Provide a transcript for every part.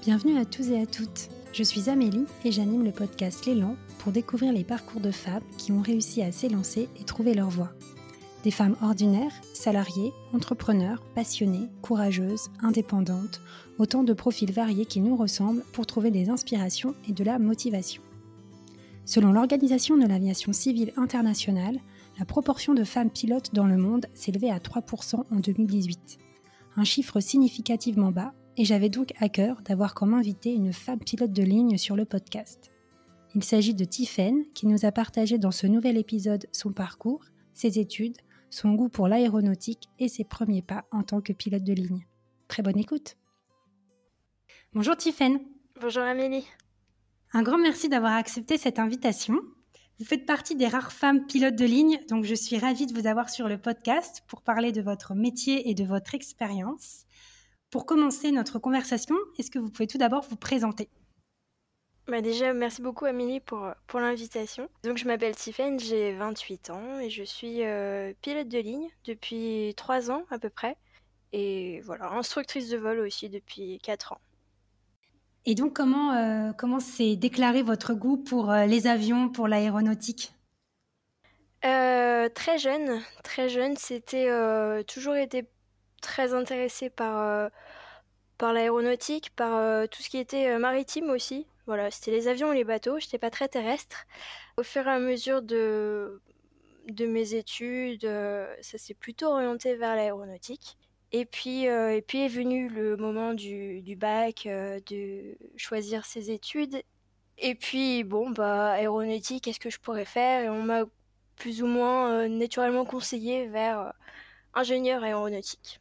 Bienvenue à tous et à toutes. Je suis Amélie et j'anime le podcast L'élan pour découvrir les parcours de femmes qui ont réussi à s'élancer et trouver leur voie. Des femmes ordinaires, salariées, entrepreneurs, passionnées, courageuses, indépendantes, autant de profils variés qui nous ressemblent pour trouver des inspirations et de la motivation. Selon l'Organisation de l'aviation civile internationale, la proportion de femmes pilotes dans le monde s'élevait à 3% en 2018. Un chiffre significativement bas, et j'avais donc à cœur d'avoir comme invité une femme pilote de ligne sur le podcast. Il s'agit de Tiffen, qui nous a partagé dans ce nouvel épisode son parcours, ses études, son goût pour l'aéronautique et ses premiers pas en tant que pilote de ligne. Très bonne écoute. Bonjour Tiffen. Bonjour Amélie. Un grand merci d'avoir accepté cette invitation. Vous faites partie des rares femmes pilotes de ligne, donc je suis ravie de vous avoir sur le podcast pour parler de votre métier et de votre expérience. Pour commencer notre conversation, est-ce que vous pouvez tout d'abord vous présenter? Bah déjà, merci beaucoup Amélie pour, pour l'invitation. Donc je m'appelle Tiffen, j'ai 28 ans et je suis euh, pilote de ligne depuis 3 ans à peu près. Et voilà, instructrice de vol aussi depuis 4 ans. Et donc comment euh, comment s'est déclaré votre goût pour euh, les avions, pour l'aéronautique? Très jeune, très jeune, c'était toujours été très intéressée par, par l'aéronautique, par tout ce qui était maritime aussi. Voilà, c'était les avions et les bateaux. J'étais pas très terrestre. Au fur et à mesure de, de mes études, euh, ça s'est plutôt orienté vers l'aéronautique. Et puis, euh, et puis est venu le moment du, bac, euh, de choisir ses études. Et puis, bon, bah, aéronautique, qu'est-ce que je pourrais faire? Et on m'a plus ou moins naturellement conseillé vers ingénieur aéronautique.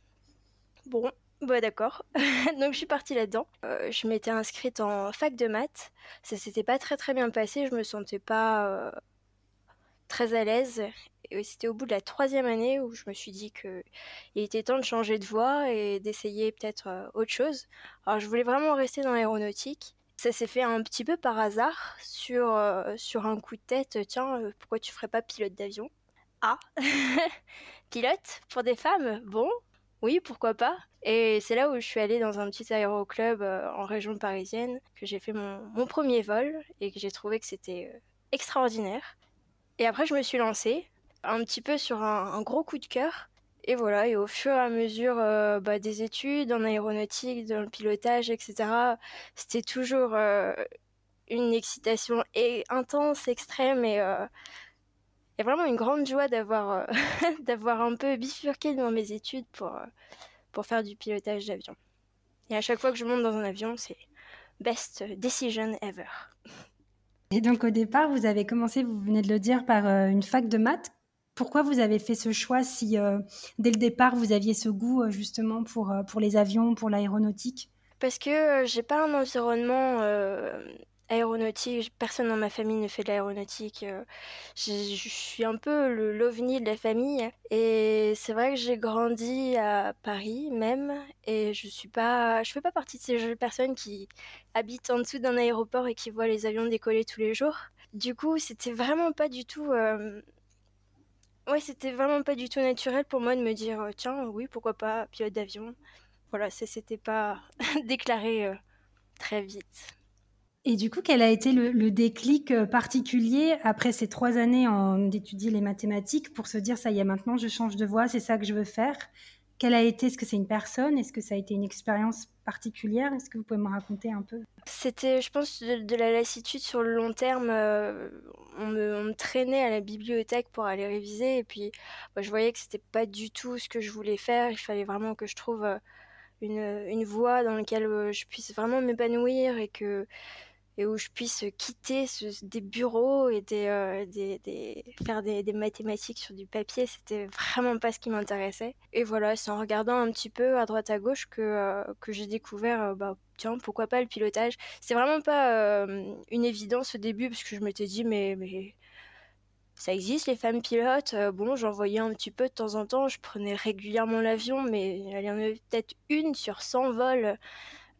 Bon, bah d'accord. Donc je suis partie là-dedans. Euh, je m'étais inscrite en fac de maths. Ça s'était pas très très bien passé. Je me sentais pas euh, très à l'aise. Et c'était au bout de la troisième année où je me suis dit que il était temps de changer de voie et d'essayer peut-être euh, autre chose. Alors je voulais vraiment rester dans l'aéronautique. Ça s'est fait un petit peu par hasard sur sur un coup de tête. Tiens, pourquoi tu ferais pas pilote d'avion? Ah, pilote pour des femmes? Bon, oui, pourquoi pas. Et c'est là où je suis allée dans un petit aéroclub euh, en région parisienne, que j'ai fait mon, premier vol et que j'ai trouvé que c'était euh, extraordinaire. Et après, je me suis lancée un petit peu sur un, gros coup de cœur. Et voilà, et au fur et à mesure euh, bah, des études en aéronautique, dans le pilotage, etc., c'était toujours une excitation intense, extrême et y a vraiment une grande joie d'avoir euh, d'avoir un peu bifurqué dans mes études pour, euh, pour faire du pilotage d'avion. Et à chaque fois que je monte dans un avion, c'est best decision ever. Et donc au départ, vous avez commencé, vous venez de le dire, par euh, une fac de maths. Pourquoi vous avez fait ce choix si dès le départ vous aviez ce goût justement pour, pour les avions, pour l'aéronautique? Parce que j'ai pas un environnement aéronautique, personne dans ma famille ne fait de l'aéronautique. Euh, je suis un peu le l'ovni de la famille et c'est vrai que j'ai grandi à Paris même et je suis pas je fais pas partie de ces personnes qui habitent en dessous d'un aéroport et qui voient les avions décoller tous les jours. Du coup, c'était vraiment pas du tout euh, Ouais, c'était vraiment pas du tout naturel pour moi de me dire euh, tiens, oui, pourquoi pas pilote d'avion. Voilà, ça s'était pas déclaré très vite. Et du coup, quel a été le, déclic euh, particulier après ces trois années d'étudier les mathématiques pour se dire ça y est, maintenant je change de voie, c'est ça que je veux faire? Quelle a été? Est-ce que c'est une personne? Est-ce que ça a été une expérience particulière? Est-ce que vous pouvez me raconter un peu? C'était, je pense, de, la lassitude sur le long terme. Euh, on, me, traînait à la bibliothèque pour aller réviser et puis bah, je voyais que c'était pas du tout ce que je voulais faire. Il fallait vraiment que je trouve euh, une, une voie dans laquelle je puisse vraiment m'épanouir et que et où je puisse quitter des bureaux et euh, faire des, mathématiques sur du papier, c'était vraiment pas ce qui m'intéressait. Et voilà, c'est en regardant un petit peu à droite à gauche que, euh, j'ai découvert, euh, bah, tiens, pourquoi pas le pilotage. C'est vraiment pas une évidence au début, parce que je m'étais dit, mais, mais ça existe les femmes pilotes. bon, j'en voyais un petit peu de temps en temps, je prenais régulièrement l'avion, mais il y en avait peut-être une sur 100 vols.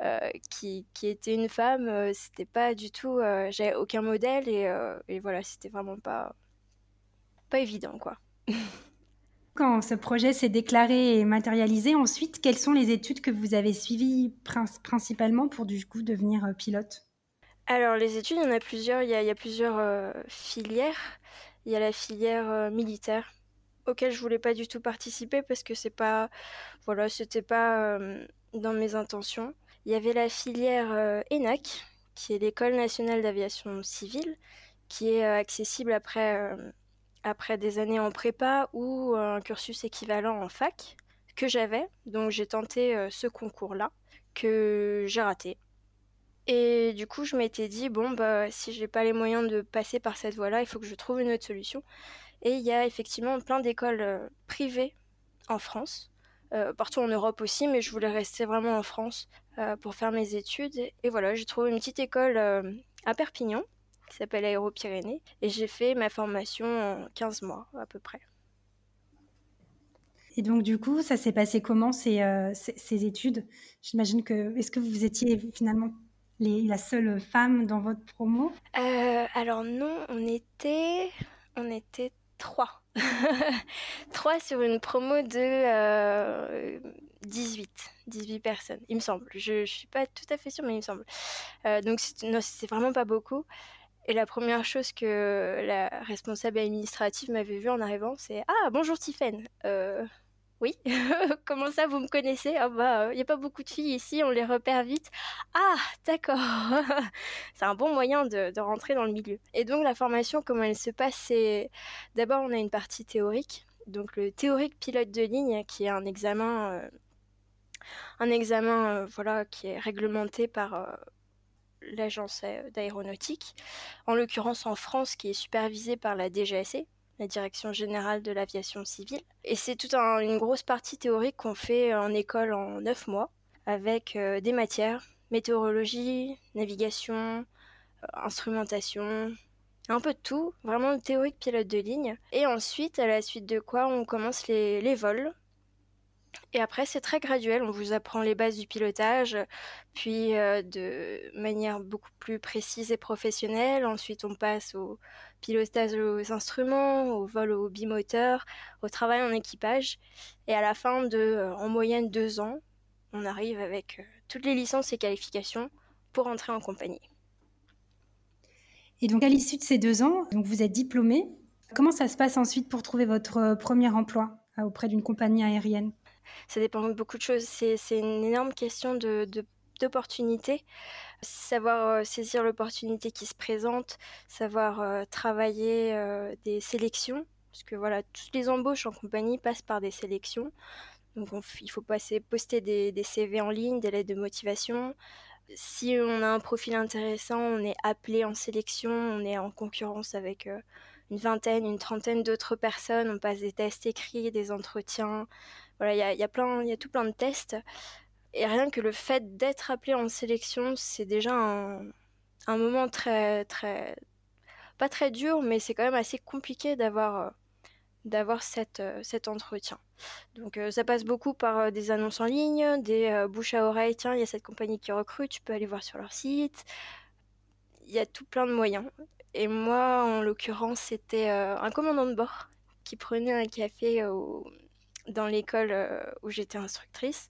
Euh, qui, qui, était une femme, euh, c'était pas du tout, euh, j'avais aucun modèle et, et voilà, c'était vraiment pas, pas évident quoi. Quand ce projet s'est déclaré et matérialisé, ensuite, quelles sont les études que vous avez suivies principalement pour du coup devenir pilote? Alors les études, il y en a plusieurs. Il y a, plusieurs euh, filières. Il y a la filière euh, militaire auquel je voulais pas du tout participer parce que c'est pas, voilà, c'était pas dans mes intentions. Il y avait la filière ENAC, qui est l'école nationale d'aviation civile, qui est accessible après après des années en prépa ou un cursus équivalent en fac que j'avais. Donc j'ai tenté euh, ce concours-là que j'ai raté. Et du coup, je m'étais dit bon bah si j'ai pas les moyens de passer par cette voie-là, il faut que je trouve une autre solution. Et il y a effectivement plein d'écoles euh, privées en France, euh, partout en Europe aussi, mais je voulais rester vraiment en France pour faire mes études. Et voilà, j'ai trouvé une petite école à Perpignan qui s'appelle Aéro-Pyrénées. Et j'ai fait ma formation en 15 mois à peu près. Et donc, du coup, ça s'est passé comment ces, euh, ces, études? J'imagine que. Est-ce que vous étiez finalement les, la seule femme dans votre promo? Euh, Alors, non, on était. On était trois. trois sur une promo de 18. Euh, 18 personnes, il me semble. Je ne suis pas tout à fait sûre, mais il me semble. donc, c'est vraiment pas beaucoup. Et la première chose que la responsable administrative m'avait vue en arrivant, c'est Ah, bonjour Tiffen. Euh, oui, comment ça vous me connaissez? Ah, bah, il n'y a pas beaucoup de filles ici, on les repère vite. Ah, d'accord. c'est un bon moyen de, rentrer dans le milieu. Et donc, la formation, comment elle se passe? C'est d'abord, on a une partie théorique. Donc, le théorique pilote de ligne, qui est un examen. Euh, un examen euh, voilà, qui est réglementé par, l'agence d'aéronautique, en l'occurrence en France qui est supervisée par la DGSE, la Direction générale de l'aviation civile. Et c'est toute une grosse partie théorique qu'on fait en école en neuf mois, avec euh, des matières, météorologie, navigation, euh, instrumentation, un peu de tout, vraiment théorique pilote de ligne. Et ensuite, à la suite de quoi, on commence les vols et après, c'est très graduel. On vous apprend les bases du pilotage, puis euh, de manière beaucoup plus précise et professionnelle. Ensuite, on passe au pilotage aux instruments, au vol au bimoteur, au travail en équipage. Et à la fin de, euh, en moyenne, deux ans, on arrive avec euh, toutes les licences et qualifications pour entrer en compagnie. Et donc, à l'issue de ces deux ans, donc vous êtes diplômé. Comment ça se passe ensuite pour trouver votre premier emploi auprès d'une compagnie aérienne? Ça dépend de beaucoup de choses. C'est une énorme question de, d'opportunités, savoir euh, saisir l'opportunité qui se présente, savoir euh, travailler euh, des sélections, parce que voilà, toutes les embauches en compagnie passent par des sélections. Donc il faut passer, poster des, des, CV en ligne, des lettres de motivation. Si on a un profil intéressant, on est appelé en sélection, on est en concurrence avec une vingtaine, une trentaine d'autres personnes, on passe des tests écrits, des entretiens, voilà, il y a, tout plein de tests. Et rien que le fait d'être appelé en sélection, c'est déjà un, moment très, très, pas très dur, mais c'est quand même assez compliqué d'avoir, euh, d'avoir euh, cet entretien. Donc euh, ça passe beaucoup par des annonces en ligne, des bouches à oreille. Tiens, il y a cette compagnie qui recrute, tu peux aller voir sur leur site. Il y a tout plein de moyens. Et moi, en l'occurrence, c'était un commandant de bord qui prenait un café au, dans l'école euh, où j'étais instructrice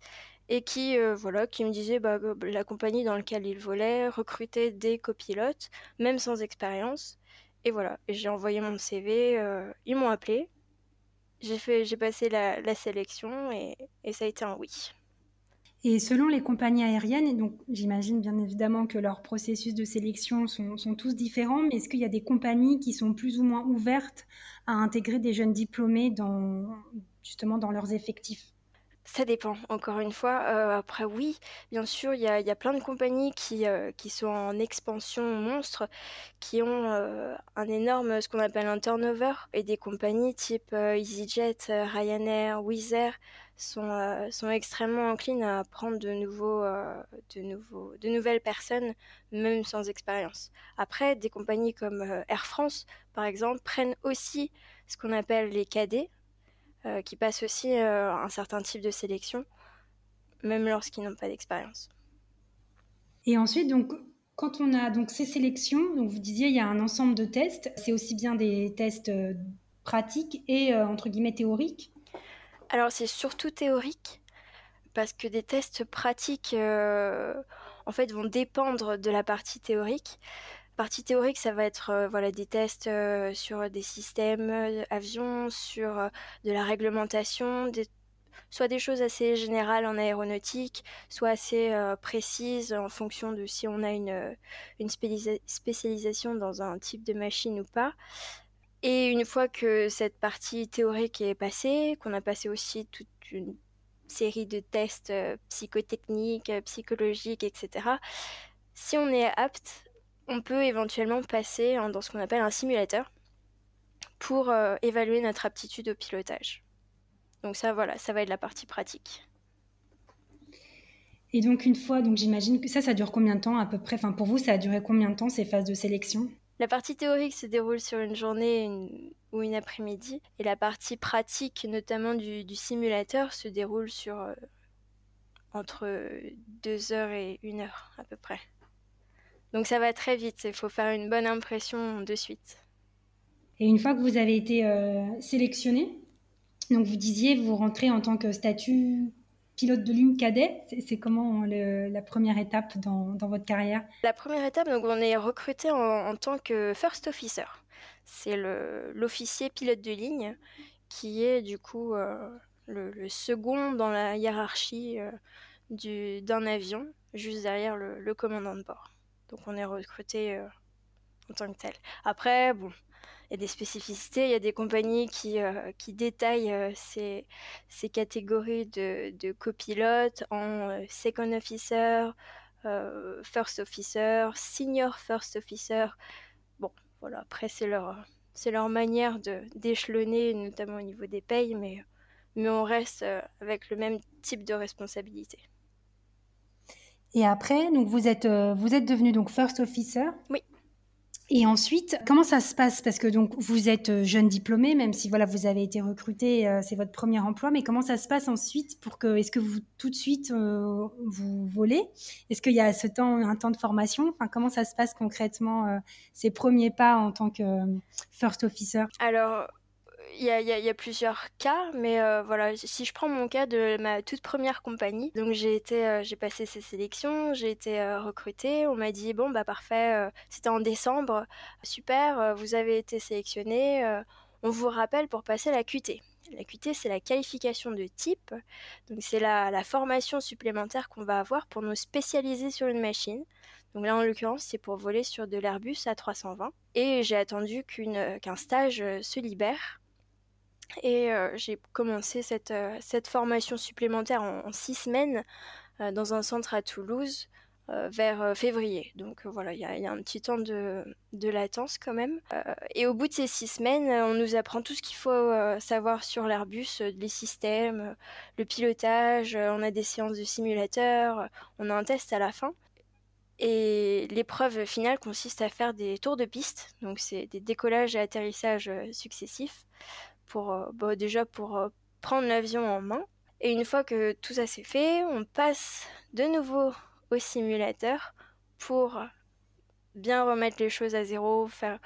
et qui euh, voilà qui me disait bah, la compagnie dans laquelle il volait recrutait des copilotes même sans expérience. Et voilà j'ai envoyé mon CV euh, ils m'ont appelé. J'ai fait j'ai passé la, sélection et, et, ça a été un oui. Et selon les compagnies aériennes, et donc j'imagine bien évidemment que leurs processus de sélection sont, sont tous différents, mais est-ce qu'il y a des compagnies qui sont plus ou moins ouvertes à intégrer des jeunes diplômés dans, justement dans leurs effectifs ça dépend, encore une fois. Euh, après, oui, bien sûr, il y a, plein de compagnies qui, euh, qui sont en expansion monstre, qui ont euh, un énorme, ce qu'on appelle un turnover, et des compagnies type EasyJet, Ryanair, Wizz Air sont, sont extrêmement enclines à prendre de, nouveaux, de, nouveaux, de nouvelles personnes, même sans expérience. Après, des compagnies comme Air France, par exemple, prennent aussi ce qu'on appelle les cadets, euh, qui passent aussi euh, un certain type de sélection, même lorsqu'ils n'ont pas d'expérience. Et ensuite, donc, quand on a donc ces sélections, donc vous disiez il y a un ensemble de tests, c'est aussi bien des tests euh, pratiques et entre guillemets théoriques. Alors c'est surtout théorique parce que des tests pratiques en fait vont dépendre de la partie théorique. Partie théorique, ça va être voilà des tests sur des systèmes avions, sur de la réglementation, soit des choses assez générales en aéronautique, soit assez euh, précises en fonction de si on a une, euh, spécialisation dans un type de machine ou pas. Et une fois que cette partie théorique est passée, qu'on a passé aussi toute une série de tests euh, psychotechniques, psychologiques, etc., si on est apte, on peut éventuellement passer dans ce qu'on appelle un simulateur pour évaluer notre aptitude au pilotage. Donc ça, voilà, ça va être la partie pratique. Et donc une fois, donc j'imagine que ça, ça dure combien de temps à peu près? Enfin, pour vous, ça a duré combien de temps ces phases de sélection? La partie théorique se déroule sur une journée ou une après-midi, et la partie pratique, notamment du, simulateur, se déroule sur euh, entre deux heures et une heure à peu près. Donc ça va très vite. Il faut faire une bonne impression de suite. Et une fois que vous avez été euh, sélectionné, donc vous disiez, vous rentrez en tant que statut pilote de ligne cadet. C'est comment la première étape dans, votre carrière? La première étape, donc on est recruté en, tant que first officer. C'est l'officier pilote de ligne qui est du coup euh, le, second dans la hiérarchie euh, d'un avion, juste derrière le, commandant de bord. Donc on est recruté euh, en tant que tel. Après, bon, il y a des spécificités, il y a des compagnies qui, euh, qui détaillent euh, ces, ces, catégories de, de copilotes en second officer, first officer, senior first officer. Bon, voilà, après c'est leur, leur manière de, d'échelonner, notamment au niveau des payes, mais, mais on reste avec le même type de responsabilité. Et après, donc vous êtes, vous êtes devenu donc first officer. Oui. Et ensuite, comment ça se passe? Parce que donc vous êtes euh, jeune diplômé, même si voilà vous avez été recruté, euh, c'est votre premier emploi, mais comment ça se passe ensuite pour que est-ce que vous tout de suite euh, vous volez? Est-ce qu'il y a ce temps un temps de formation? Enfin comment ça se passe concrètement ces premiers pas en tant que first officer? Alors il y, a, plusieurs cas, mais euh, voilà, si je prends mon cas de ma toute première compagnie, donc j'ai été, euh, j'ai passé ces sélections, j'ai été euh, recrutée, on m'a dit bon bah parfait, c'était en décembre, super, vous avez été sélectionné, on vous rappelle pour passer la QT. La QT, c'est la qualification de type, donc c'est la, la formation supplémentaire qu'on va avoir pour nous spécialiser sur une machine. Donc là, en l'occurrence, c'est pour voler sur de l'Airbus A320. Et j'ai attendu qu'un stage se libère et euh, j'ai commencé cette, euh, cette, formation supplémentaire en, six semaines euh, dans un centre à Toulouse vers février. Donc voilà, il y, a un petit temps de latence quand même. et au bout de ces six semaines, on nous apprend tout ce qu'il faut savoir sur l'Airbus, les systèmes, le pilotage, on a des séances de simulateur, on a un test à la fin. Et l'épreuve finale consiste à faire des tours de piste, donc c'est des décollages et atterrissages successifs pour euh, bah, déjà pour euh, prendre l'avion en main. Et une fois que tout ça c'est fait, on passe de nouveau au simulateur pour bien remettre les choses à zéro, faire,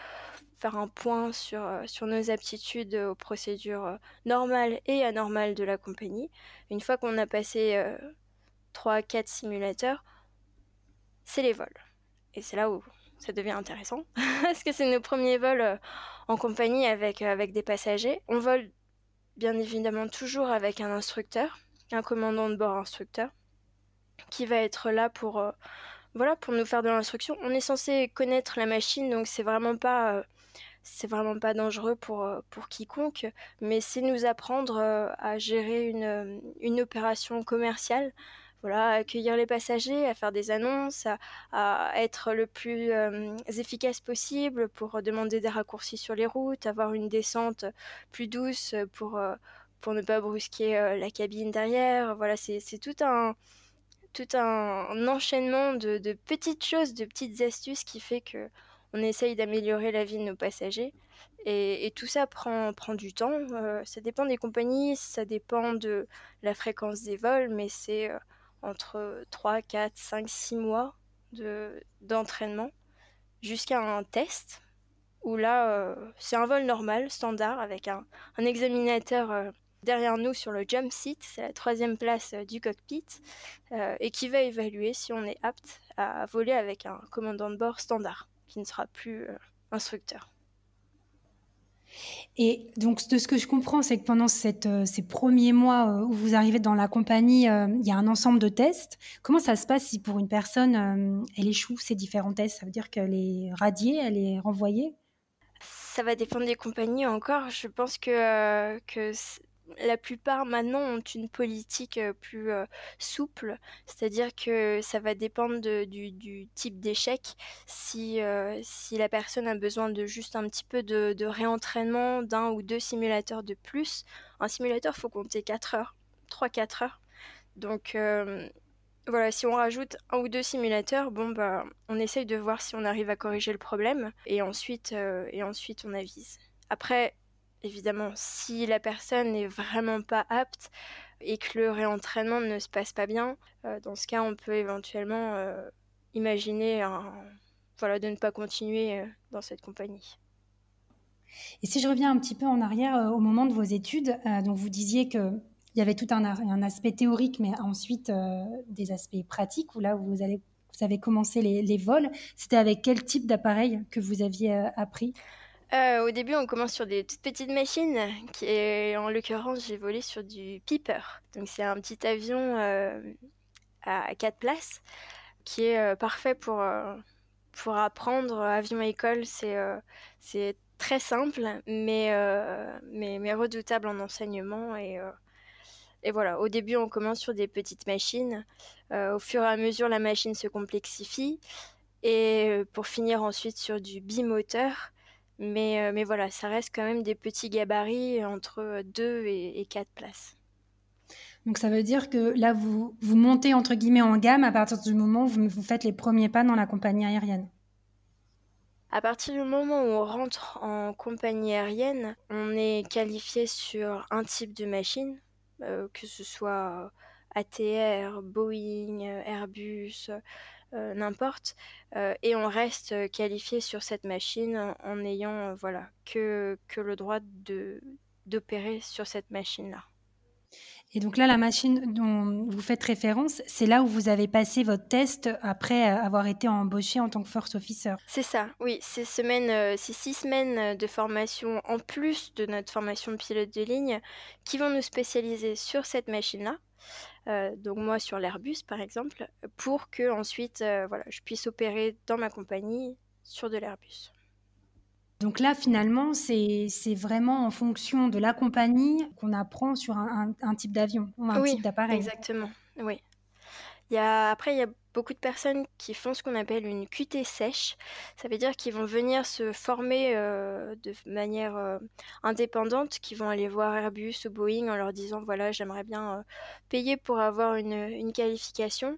faire un point sur, euh, sur nos aptitudes aux procédures normales et anormales de la compagnie. Une fois qu'on a passé 3-4 simulateurs, c'est les vols. Et c'est là où ça devient intéressant, parce que c'est nos premiers vols en compagnie avec, euh, avec des passagers. On vole bien évidemment toujours avec un instructeur, un commandant de bord instructeur, qui va être là pour, euh, voilà, pour nous faire de l'instruction. On est censé connaître la machine, donc c'est vraiment pas, euh, c'est vraiment pas dangereux pour, pour quiconque, mais c'est nous apprendre à gérer une, une opération commerciale voilà, accueillir les passagers, à faire des annonces, à, être le plus euh, efficace possible pour demander des raccourcis sur les routes, avoir une descente plus douce pour, euh, pour ne pas brusquer euh, la cabine derrière. Voilà, c'est tout un, tout un enchaînement de, de, petites choses, de petites astuces qui fait que on essaye d'améliorer la vie de nos passagers. Et, et, tout ça prend, prend du temps. ça dépend des compagnies, ça dépend de la fréquence des vols, mais c'est entre 3, 4, 5, 6 mois d'entraînement jusqu'à un test où là, euh, c'est un vol normal, standard, avec un, examinateur euh, derrière nous sur le jump seat, c'est la troisième place du cockpit, et qui va évaluer si on est apte à voler avec un commandant de bord standard, qui ne sera plus instructeur. Et donc, de ce que je comprends, c'est que pendant euh, ces premiers mois euh, où vous arrivez dans la compagnie, euh, il y a un ensemble de tests. Comment ça se passe si pour une personne, elle échoue ces différents tests? Ça veut dire qu'elle est radiée, elle est renvoyée? Ça va dépendre des compagnies encore. Je pense que, que la plupart maintenant ont une politique plus souple, c'est-à-dire que ça va dépendre du, type d'échec. Si, si la personne a besoin de juste un petit peu de, réentraînement d'un ou deux simulateurs de plus, un simulateur, faut compter 4 heures, 3-4 heures. Donc voilà, si on rajoute un ou deux simulateurs, bon bah on essaye de voir si on arrive à corriger le problème et ensuite, et ensuite on avise. Après, évidemment, si la personne n'est vraiment pas apte et que le réentraînement ne se passe pas bien, euh, dans ce cas, on peut éventuellement euh, imaginer de ne pas continuer euh, dans cette compagnie. Et si je reviens un petit peu en arrière au moment de vos études, donc vous disiez que il y avait tout un, aspect théorique, mais ensuite des aspects pratiques, où là vous, vous avez commencé les vols. C'était avec quel type d'appareil que vous aviez appris? Euh, au début, on commence sur des toutes petites machines, qui est, en l'occurrence, j'ai volé sur du Piper. Donc, c'est un petit avion euh, à quatre places qui est euh, parfait pour, pour apprendre. Avion école, c'est très simple, mais, mais, mais, redoutable en enseignement. Et, et voilà, au début, on commence sur des petites machines. au fur et à mesure, la machine se complexifie. Et pour finir ensuite sur du bimoteur, mais, euh, mais voilà, ça reste quand même des petits gabarits entre 2 et, 4 places. Donc ça veut dire que là, vous, vous montez entre guillemets en gamme à partir du moment où vous, vous faites les premiers pas dans la compagnie aérienne. À partir du moment où on rentre en compagnie aérienne, on est qualifié sur un type de machine, euh, que ce soit ATR, Boeing, Airbus, euh, n'importe, euh, et on reste qualifié sur cette machine en, ayant euh, voilà que, que le droit de d'opérer sur cette machine-là. Et donc là, la machine dont vous faites référence, c'est là où vous avez passé votre test après avoir été embauché en tant que first officer. C'est ça, oui. Ces semaines, ces six semaines de formation en plus de notre formation de pilote de ligne qui vont nous spécialiser sur cette machine-là. Euh, donc moi sur l'Airbus par exemple, pour que ensuite euh, voilà, je puisse opérer dans ma compagnie sur de l'Airbus. Donc là, finalement, c'est vraiment en fonction de la compagnie qu'on apprend sur un, type d'avion, un type d'appareil. Exactement, oui. Après, il y a beaucoup de personnes qui font ce qu'on appelle une QT sèche. Ça veut dire qu'ils vont venir se former euh, de manière euh, indépendante, qui vont aller voir Airbus ou Boeing en leur disant voilà, j'aimerais bien euh, payer pour avoir une, qualification.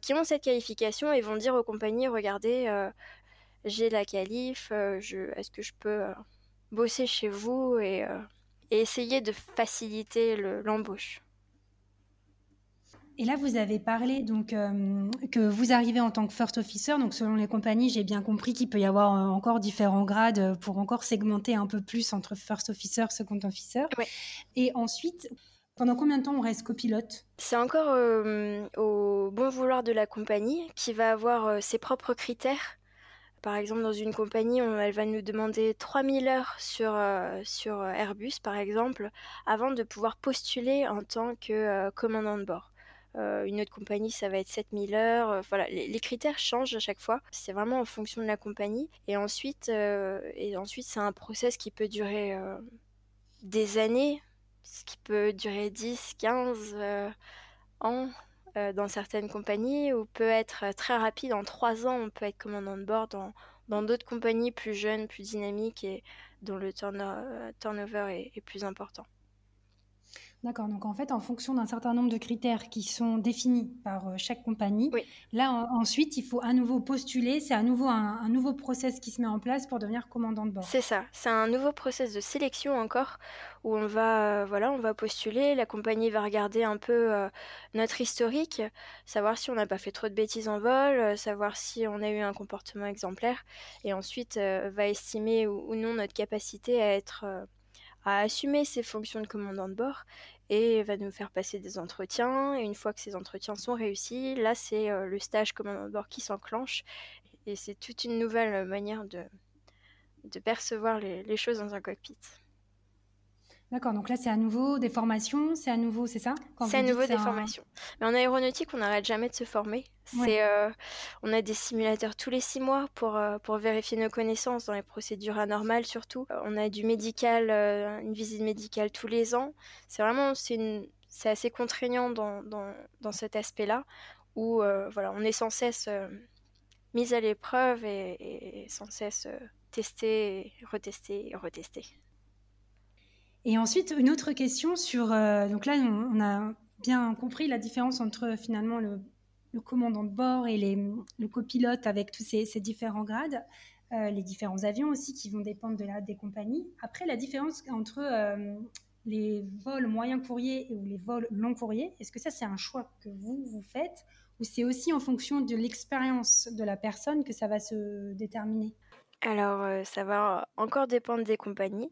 Qui ont cette qualification et vont dire aux compagnies regardez, j'ai la qualif, est-ce que je peux bosser chez vous et essayer de faciliter l'embauche? Et là, vous avez parlé donc euh, que vous arrivez en tant que first officer. Donc, selon les compagnies, j'ai bien compris qu'il peut y avoir euh, encore différents grades pour encore segmenter un peu plus entre first officer, second officer. Et ensuite, pendant combien de temps on reste copilote? C'est encore euh, au bon vouloir de la compagnie qui va avoir ses propres critères. Par exemple, dans une compagnie, elle va nous demander 3000 heures sur, sur Airbus, par exemple, avant de pouvoir postuler en tant que commandant de bord. Euh, une autre compagnie, ça va être 7000 heures. Euh, voilà, les, critères changent à chaque fois. C'est vraiment en fonction de la compagnie. Et ensuite, euh, ensuite c'est un process qui peut durer des années, ce qui peut durer 10, 15 ans dans certaines compagnies, ou peut être très rapide. En 3 ans, on peut être commandant de bord dans d'autres compagnies plus jeunes, plus dynamiques et dont le turnover est plus important. D'accord. Donc en fait, en fonction d'un certain nombre de critères qui sont définis par euh, chaque compagnie, là ensuite, il faut à nouveau postuler. C'est à nouveau un, nouveau process qui se met en place pour devenir commandant de bord. C'est ça. C'est un nouveau process de sélection encore où on va, euh, voilà, on va postuler. La compagnie va regarder un peu euh, notre historique, savoir si on n'a pas fait trop de bêtises en vol, savoir si on a eu un comportement exemplaire, et ensuite va estimer ou, non notre capacité à être à assumer ses fonctions de commandant de bord et va nous faire passer des entretiens. Et une fois que ces entretiens sont réussis, là, c'est le stage commandant de bord qui s'enclenche. Et c'est toute une nouvelle manière de, de percevoir les choses dans un cockpit. D'accord, donc là c'est à nouveau des formations, c'est à nouveau, c'est ça C'est à nouveau des formations. Mais en aéronautique, on n'arrête jamais de se former. C'est, euh, on a des simulateurs tous les six mois pour, euh, pour vérifier nos connaissances dans les procédures anormales surtout. Euh, on a du médical, une visite médicale tous les ans. C'est vraiment, c'est, c'est assez contraignant dans, dans, dans cet aspect-là où voilà, on est sans cesse mis à l'épreuve et, et sans cesse testé, retesté et retesté. Et ensuite, une autre question sur. Euh, donc là, on, a bien compris la différence entre finalement le, commandant de bord et les, le copilote avec tous ces, différents grades, euh, les différents avions aussi qui vont dépendre de la, des compagnies. Après, la différence entre euh, les vols moyens courriers et les vols long courriers, est-ce que ça, c'est un choix que vous, vous faites ou c'est aussi en fonction de l'expérience de la personne que ça va se déterminer? Alors, euh, ça va encore dépendre des compagnies.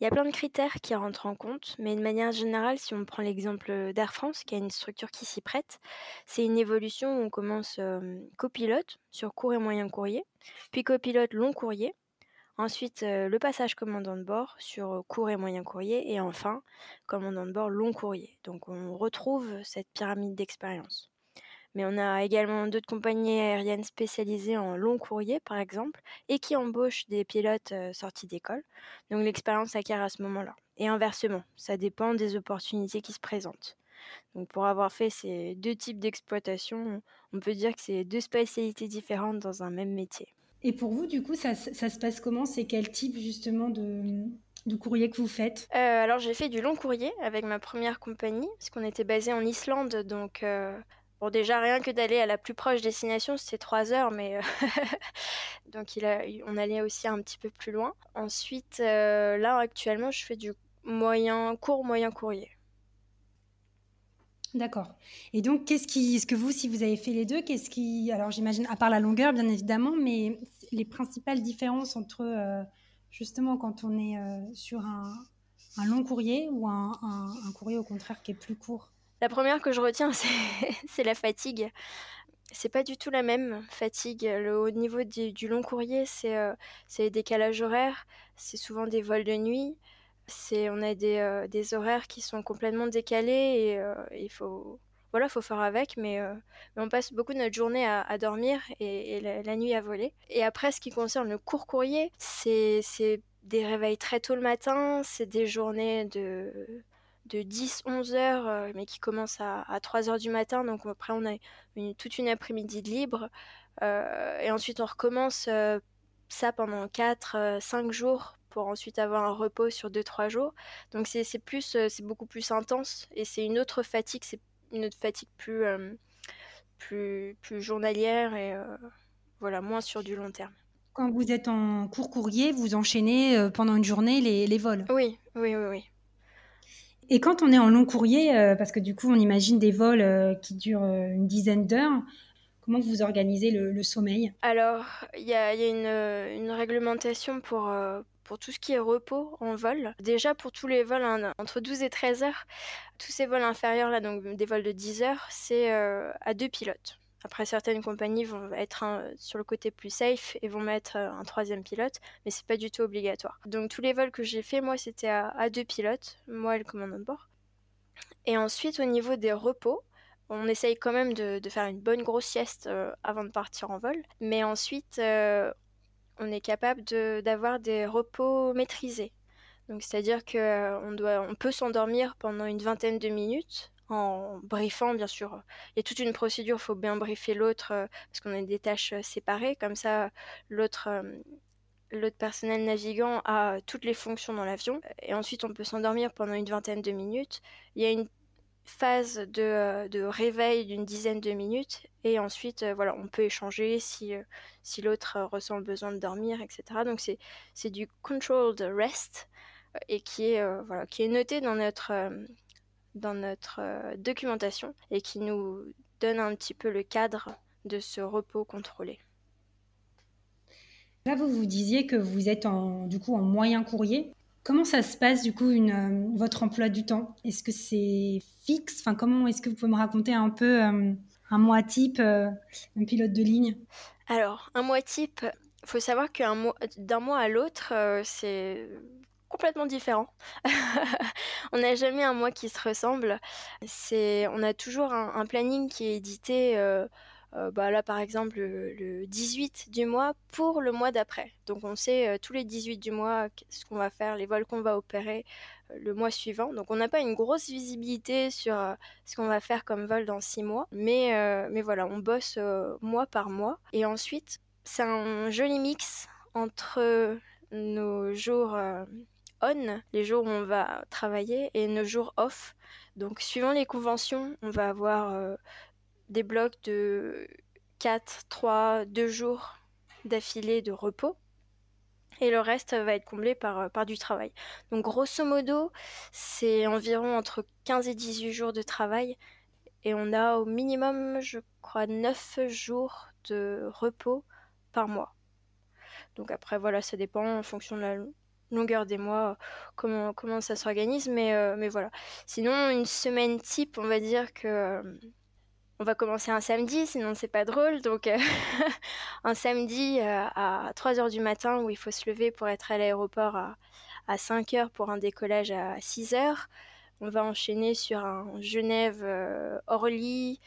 Il y a plein de critères qui rentrent en compte, mais de manière générale, si on prend l'exemple d'Air France, qui a une structure qui s'y prête, c'est une évolution où on commence copilote sur court et moyen courrier, puis copilote long courrier, ensuite le passage commandant de bord sur court et moyen courrier, et enfin commandant de bord long courrier. Donc on retrouve cette pyramide d'expérience. Mais on a également d'autres compagnies aériennes spécialisées en long courrier, par exemple, et qui embauchent des pilotes sortis d'école. Donc l'expérience s'acquiert à ce moment-là. Et inversement, ça dépend des opportunités qui se présentent. Donc pour avoir fait ces deux types d'exploitation, on peut dire que c'est deux spécialités différentes dans un même métier. Et pour vous, du coup, ça, se passe comment? C'est quel type justement de, courrier que vous faites? Euh, Alors j'ai fait du long courrier avec ma première compagnie, parce qu'on était basé en Islande, donc euh, Bon, déjà, rien que d'aller à la plus proche destination, c'était trois heures, mais euh, donc il a, on allait aussi un petit peu plus loin. Ensuite, euh, là, actuellement, je fais du moyen, court, moyen courrier. D'accord. Et donc, qu'est-ce qui, est-ce que vous, si vous avez fait les deux, qu'est-ce qui, alors j'imagine, à part la longueur, bien évidemment, mais les principales différences entre, euh, justement, quand on est sur un, long courrier ou un, courrier au contraire qui est plus court? La première que je retiens, c'est la fatigue. C'est pas du tout la même fatigue. Le haut niveau du, long courrier, c'est euh, les décalages horaires, c'est souvent des vols de nuit, on a des, euh, des, horaires qui sont complètement décalés et euh, il faut voilà, faut faire avec, mais, on passe beaucoup de notre journée à, dormir et, la, nuit à voler. Et après, ce qui concerne le court courrier, c'est des réveils très tôt le matin, c'est des journées de de 10-11 heures, euh, mais qui commence à, 3 heures du matin. Donc après, on a toute une après-midi de libre. Euh, et ensuite, on recommence euh, ça pendant 4-5 jours pour ensuite avoir un repos sur 2-3 jours. Donc c'est plus, c'est beaucoup plus intense et c'est une autre fatigue, c'est une autre fatigue plus, plus, plus journalière et voilà, moins sur du long terme. Quand vous êtes en court courrier, vous enchaînez pendant une journée les, les vols Oui, oui, oui, oui. Et quand on est en long courrier, euh, parce que du coup, on imagine des vols euh, qui durent euh, une dizaine d'heures, comment vous organisez le, sommeil? Alors, il y a, une, réglementation pour, pour tout ce qui est repos en vol. Déjà, pour tous les vols entre 12 et 13 heures, tous ces vols inférieurs, là, donc des vols de 10 heures, c'est à deux pilotes. Après, certaines compagnies vont être sur le côté plus safe et vont mettre euh, un troisième pilote, mais c'est pas du tout obligatoire. Donc tous les vols que j'ai fait, moi, c'était à, deux pilotes, moi et le commandant de bord. Et ensuite, au niveau des repos, on essaye quand même de, faire une bonne grosse sieste euh, avant de partir en vol, mais ensuite, euh, on est capable d'avoir des repos maîtrisés. Donc c'est-à-dire qu'on on peut s'endormir pendant une vingtaine de minutes en briefant, bien sûr. Il y a toute une procédure, il faut bien briefer l'autre parce qu'on a des tâches séparées. Comme ça, l'autre personnel navigant a toutes les fonctions dans l'avion. Et ensuite, on peut s'endormir pendant une vingtaine de minutes. Il y a une phase de, réveil d'une dizaine de minutes. Et ensuite, voilà, on peut échanger si, l'autre ressent le besoin de dormir, etc. Donc, c'est du controlled rest et qui est noté dans notre dans notre euh, documentation et qui nous donne un petit peu le cadre de ce repos contrôlé. Là, vous vous disiez que vous êtes en, du coup en moyen courrier. Comment ça se passe du coup une, votre emploi du temps? Est-ce que c'est fixe? Enfin, comment est-ce que vous pouvez me raconter un peu un mois type, un pilote de ligne? Alors, un mois type, il faut savoir qu'un mois, d'un mois à l'autre, c'est complètement on n'a jamais un mois qui se ressemble. C'est, on a toujours un, planning qui est édité. Euh, euh, bah là, par exemple, le, 18 du mois pour le mois d'après. Donc, on sait euh, tous les 18 du mois ce qu'on va faire, les vols qu'on va opérer le mois suivant. Donc, on n'a pas une grosse visibilité sur ce qu'on va faire comme vol dans 6 mois. Mais, mais voilà, on bosse mois par mois. Et ensuite, c'est un joli mix entre nos jours on, les jours où on va travailler, et nos jours off. Donc suivant les conventions, on va avoir euh, des blocs de 4, 3, 2 jours d'affilée de repos. Et le reste va être comblé par, euh, du travail. Donc grosso modo, c'est environ entre 15 et 18 jours de travail. Et on a au minimum, je crois, 9 jours de repos par mois. Donc après, voilà, ça dépend en fonction de la, longueur des mois, comment, comment ça s'organise, mais, euh, mais voilà. Sinon, une semaine type, on va dire que euh, on va commencer un samedi, sinon c'est pas drôle. Donc, euh, un samedi à 3h du matin où il faut se lever pour être à l'aéroport à, à 5h pour un décollage à 6h. On va enchaîner sur un Genève-Orly,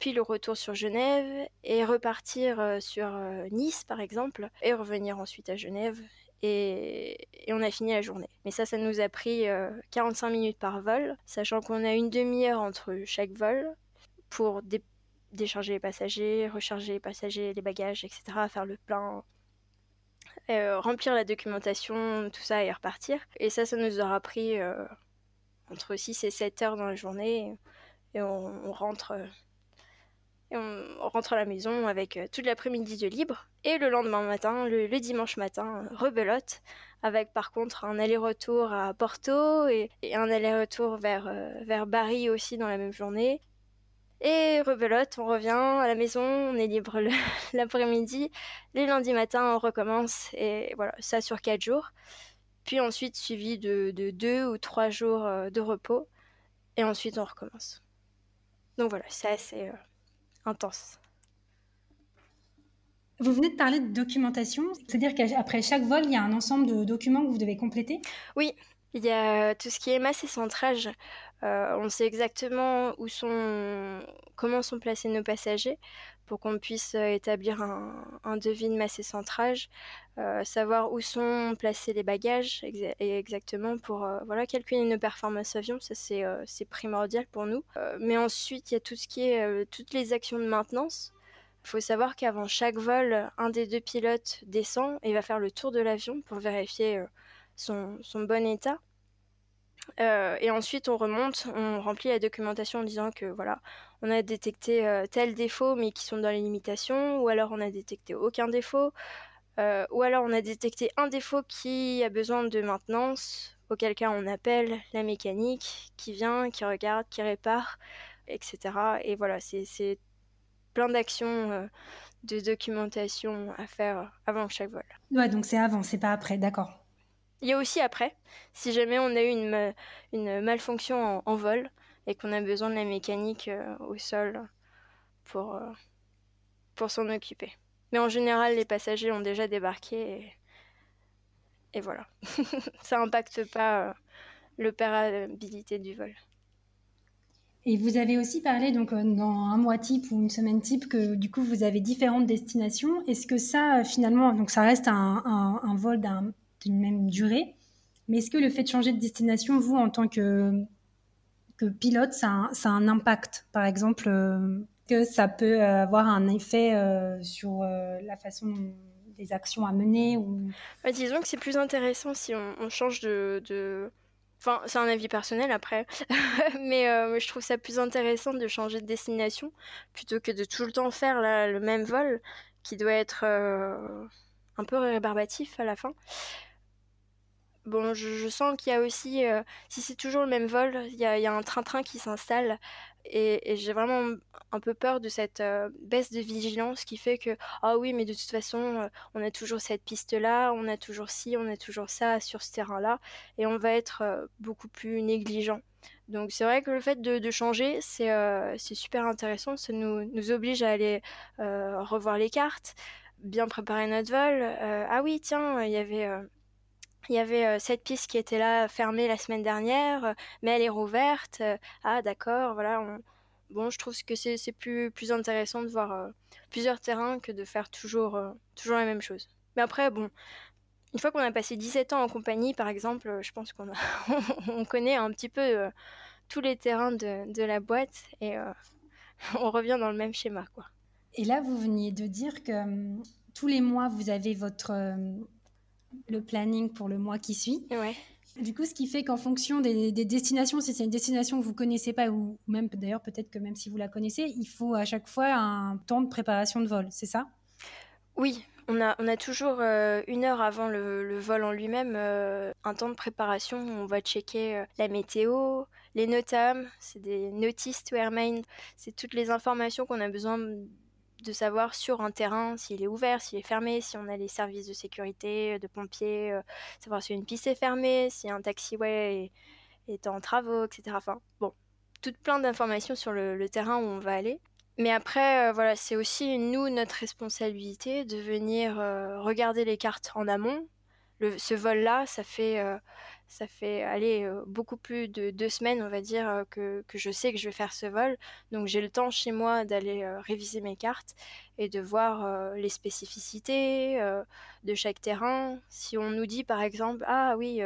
puis le retour sur Genève et repartir sur Nice par exemple et revenir ensuite à Genève et, on a fini la journée. Mais ça, ça nous a pris 45 euh, minutes par vol, sachant qu'on a une demi-heure entre chaque vol pour décharger les passagers, recharger les passagers, les bagages, etc., faire le plein, euh, remplir la documentation, tout ça et repartir. Et ça, ça nous aura pris euh, entre 6 et 7 heures dans la journée et on rentre on rentre à la maison avec euh, toute l'après-midi de libre. Et le lendemain matin, le, dimanche matin, rebelote, avec par contre un aller-retour à Porto et, un aller-retour vers, euh, vers Bari aussi dans la même journée. Et rebelote, on revient à la maison, on est libre l'après-midi. Le lundi matin, on recommence, et voilà, ça sur 4 jours. Puis ensuite, suivi de 2 ou 3 jours euh, de repos. Et ensuite, on recommence. Donc voilà, c'est intense. Vous venez de parler de documentation, c'est-à-dire qu'après chaque vol, il y a un ensemble de documents que vous devez compléter? Oui, il y a tout ce qui est masse et centrage. Euh, on sait exactement où sont, comment sont placés nos passagers pour qu'on puisse euh, établir un, devis de masse et centrage, euh, savoir où sont placés les bagages exactement pour voilà calculer nos performances avion, ça c'est primordial pour nous. mais ensuite il y a tout ce qui est toutes les actions de maintenance. Il faut savoir qu'avant chaque vol, un des deux pilotes descend et va faire le tour de l'avion pour vérifier son, bon état. Euh, et ensuite, on remonte, on remplit la documentation en disant que voilà, on a détecté euh, tel défaut mais qui sont dans les limitations, ou alors on a détecté aucun défaut, euh, ou alors on a détecté un défaut qui a besoin de maintenance, auquel cas on appelle la mécanique qui vient, qui regarde, qui répare, etc. Et voilà, c'est plein d'actions de documentation à faire avant chaque vol. Ouais, donc c'est avant, c'est pas après, d'accord. Il y a aussi après, si jamais on a eu une, une malfonction en, vol et qu'on a besoin de la mécanique euh, au sol pour, euh, pour s'en occuper. Mais en général, les passagers ont déjà débarqué et, voilà. Ça n'impacte pas euh, l'opérabilité du vol. Et vous avez aussi parlé donc dans un mois type ou une semaine type que du coup vous avez différentes destinations. Est-ce que ça finalement donc ça reste un, un vol d'un d'une même durée. Mais est-ce que le fait de changer de destination, vous, en tant que, pilote, ça a, un impact? Par exemple, euh, que ça peut avoir un effet euh, sur euh, la façon des actions à mener ou... Bah, disons que c'est plus intéressant si on, change de... Enfin, c'est un avis personnel après, mais je trouve ça plus intéressant de changer de destination plutôt que de tout le temps faire le même vol qui doit être un peu rébarbatif à la fin Bon, je, sens qu'il y a aussi, euh, si c'est toujours le même vol, il y a, un train-train qui s'installe. Et, j'ai vraiment un peu peur de cette euh, baisse de vigilance qui fait que, ah oui, mais de toute façon, euh, on a toujours cette piste-là, on a toujours ci, on a toujours ça sur ce terrain-là. Et on va être beaucoup plus négligent. Donc c'est vrai que le fait de, changer, c'est super intéressant. Ça nous, nous oblige à aller revoir les cartes, bien préparer notre vol. ah oui, tiens, il y avait il y avait cette piste qui était là fermée la semaine dernière, mais elle est rouverte. Ah d'accord, voilà. Bon, je trouve que c'est plus, plus intéressant de voir plusieurs terrains que de faire toujours, toujours la même chose. Mais après, bon, une fois qu'on a passé 17 ans en compagnie, par exemple, je pense qu'on on connaît un petit peu tous les terrains de, de la boîte et on revient dans le même schéma, quoi. Et là, vous veniez de dire que tous les mois, vous avez votre le planning pour le mois qui suit. Ouais. Du coup, ce qui fait qu'en fonction des, destinations, si c'est une destination que vous connaissez pas, ou même d'ailleurs peut-être que même si vous la connaissez, il faut à chaque fois un temps de préparation de vol, c'est ça? Oui, on a, on a toujours euh, une heure avant le, vol en lui-même, euh, un temps de préparation. On va checker euh, la météo, les NOTAM, c'est des notices to airmain, c'est toutes les informations qu'on a besoin de savoir sur un terrain s'il est ouvert, s'il est fermé, si on a les services de sécurité, de pompiers, euh, savoir si une piste est fermée, si un taxiway est, en travaux, etc. Enfin, bon, toutes plein d'informations sur le, terrain où on va aller. Mais après, euh, voilà, c'est aussi nous notre responsabilité de venir euh, regarder les cartes en amont. Ce vol-là, ça fait ça fait aller beaucoup plus de deux semaines, on va dire, que, je sais que je vais faire ce vol. Donc j'ai le temps chez moi d'aller réviser mes cartes et de voir les spécificités de chaque terrain. Si on nous dit par exemple, ah oui,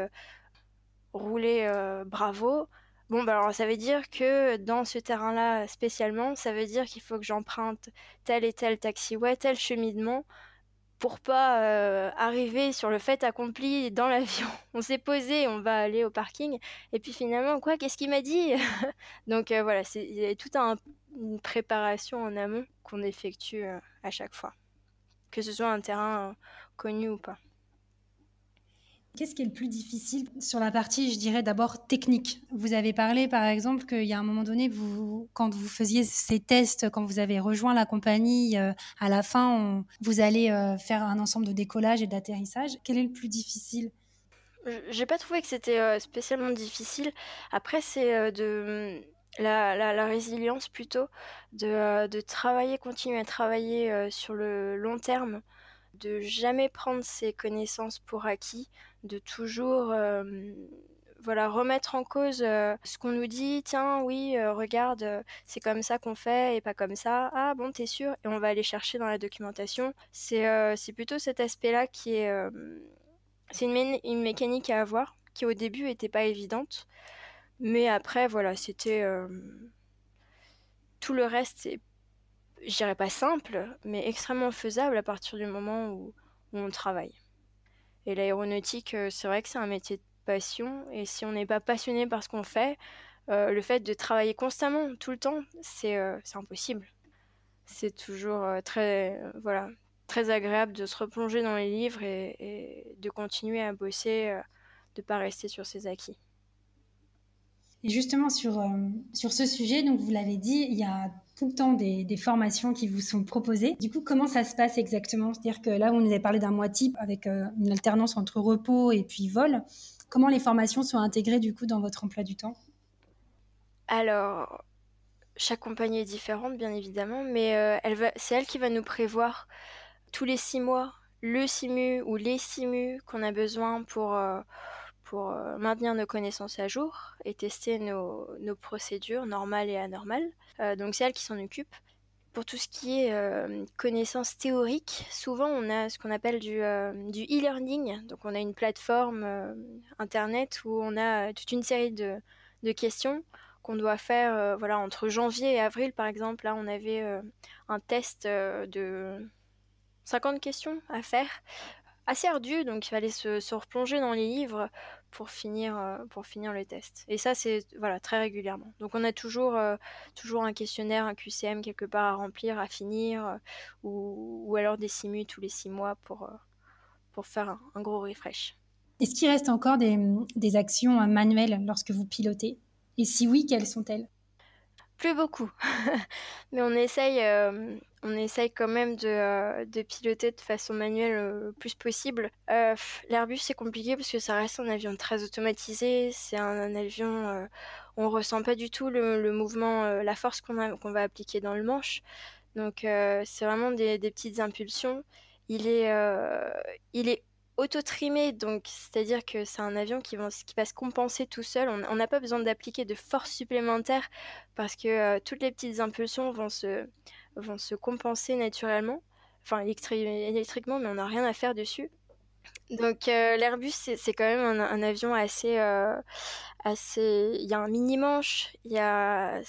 rouler bravo, Bon, bah alors ça veut dire que dans ce terrain-là spécialement, ça veut dire qu'il faut que j'emprunte tel et tel taxiway, tel cheminement pour pas euh, arriver sur le fait accompli dans l'avion. On s'est posé, on va aller au parking, et puis finalement, quoi, qu'est-ce qu'il m'a dit? Donc euh, voilà, c'est, il y a toute une préparation en amont qu'on effectue euh, à chaque fois, que ce soit un terrain connu ou pas. Qu'est-ce qui est le plus difficile sur la partie, je dirais d'abord technique? Vous avez parlé par exemple qu'il y a un moment donné, quand vous faisiez ces tests, quand vous avez rejoint la compagnie, euh, à la fin, vous allez euh, faire un ensemble de décollage et d'atterrissage. Quel est le plus difficile? J'ai pas trouvé que c'était euh, spécialement difficile. Après, c'est de la, résilience plutôt, de, de, travailler, continuer à travailler sur le long terme de jamais prendre ses connaissances pour acquis, de toujours voilà remettre en cause ce qu'on nous dit. Tiens oui regarde c'est comme ça qu'on fait et pas comme ça. Ah bon t'es sûr? Et on va aller chercher dans la documentation. C'est c'est plutôt cet aspect là qui est c'est une, une, mécanique à avoir qui au début était pas évidente. Mais après voilà c'était tout le reste c'est je dirais pas simple, mais extrêmement faisable à partir du moment où, on travaille. Et l'aéronautique, euh, c'est vrai que c'est un métier de passion, et si on n'est pas passionné par ce qu'on fait, euh, le fait de travailler constamment, tout le temps, c'est euh, impossible. C'est toujours très, voilà, très agréable de se replonger dans les livres et, et de continuer à bosser, de ne pas rester sur ses acquis. Et justement, sur, sur ce sujet, donc vous l'avez dit, il y a tout le temps des, formations qui vous sont proposées. Du coup, comment ça se passe exactement? C'est-à-dire que là, on nous a parlé d'un mois type avec euh, une alternance entre repos et puis vol. Comment les formations sont intégrées du coup dans votre emploi du temps? Alors, chaque compagnie est différente, bien évidemment, mais euh, c'est elle qui va nous prévoir tous les six mois le simu ou les simu qu'on a besoin pour, euh, pour maintenir nos connaissances à jour et tester nos, procédures normales et anormales. Euh, donc c'est elle qui s'en occupe. Pour tout ce qui est euh, connaissances théoriques, souvent on a ce qu'on appelle du, euh, e-learning. Donc on a une plateforme internet où on a toute une série de, questions qu'on doit faire voilà, entre janvier et avril par exemple. Là on avait un test de 50 questions à faire assez ardu, donc il fallait se, replonger dans les livres pour finir, euh, pour finir le test. Et ça, c'est voilà, très régulièrement. Donc on a toujours, euh, toujours un questionnaire, un QCM quelque part à remplir, à finir, euh, ou, ou, alors des simus tous les six mois pour, pour faire un, gros refresh. Est-ce qu'il reste encore des, actions manuelles lorsque vous pilotez? Et si oui, quelles sont-elles? Plus beaucoup. Mais on essaye, on essaye quand même de, euh, piloter de façon manuelle le plus possible. Euh, L'Airbus, c'est compliqué parce que ça reste un avion très automatisé. C'est un, avion, on ressent pas du tout le, mouvement, la force qu'on va appliquer dans le manche. Donc, c'est vraiment des, petites impulsions. Il est auto-trimé, donc c'est-à-dire que c'est un avion qui va, qui se compenser tout seul. On n'a pas besoin d'appliquer de force supplémentaire parce que euh, toutes les petites impulsions vont se, vont se compenser naturellement, enfin électriquement, mais on n'a rien à faire dessus. Donc euh, l'Airbus, c'est quand même un, avion assez, euh, assez... Il y a un mini-manche, il y a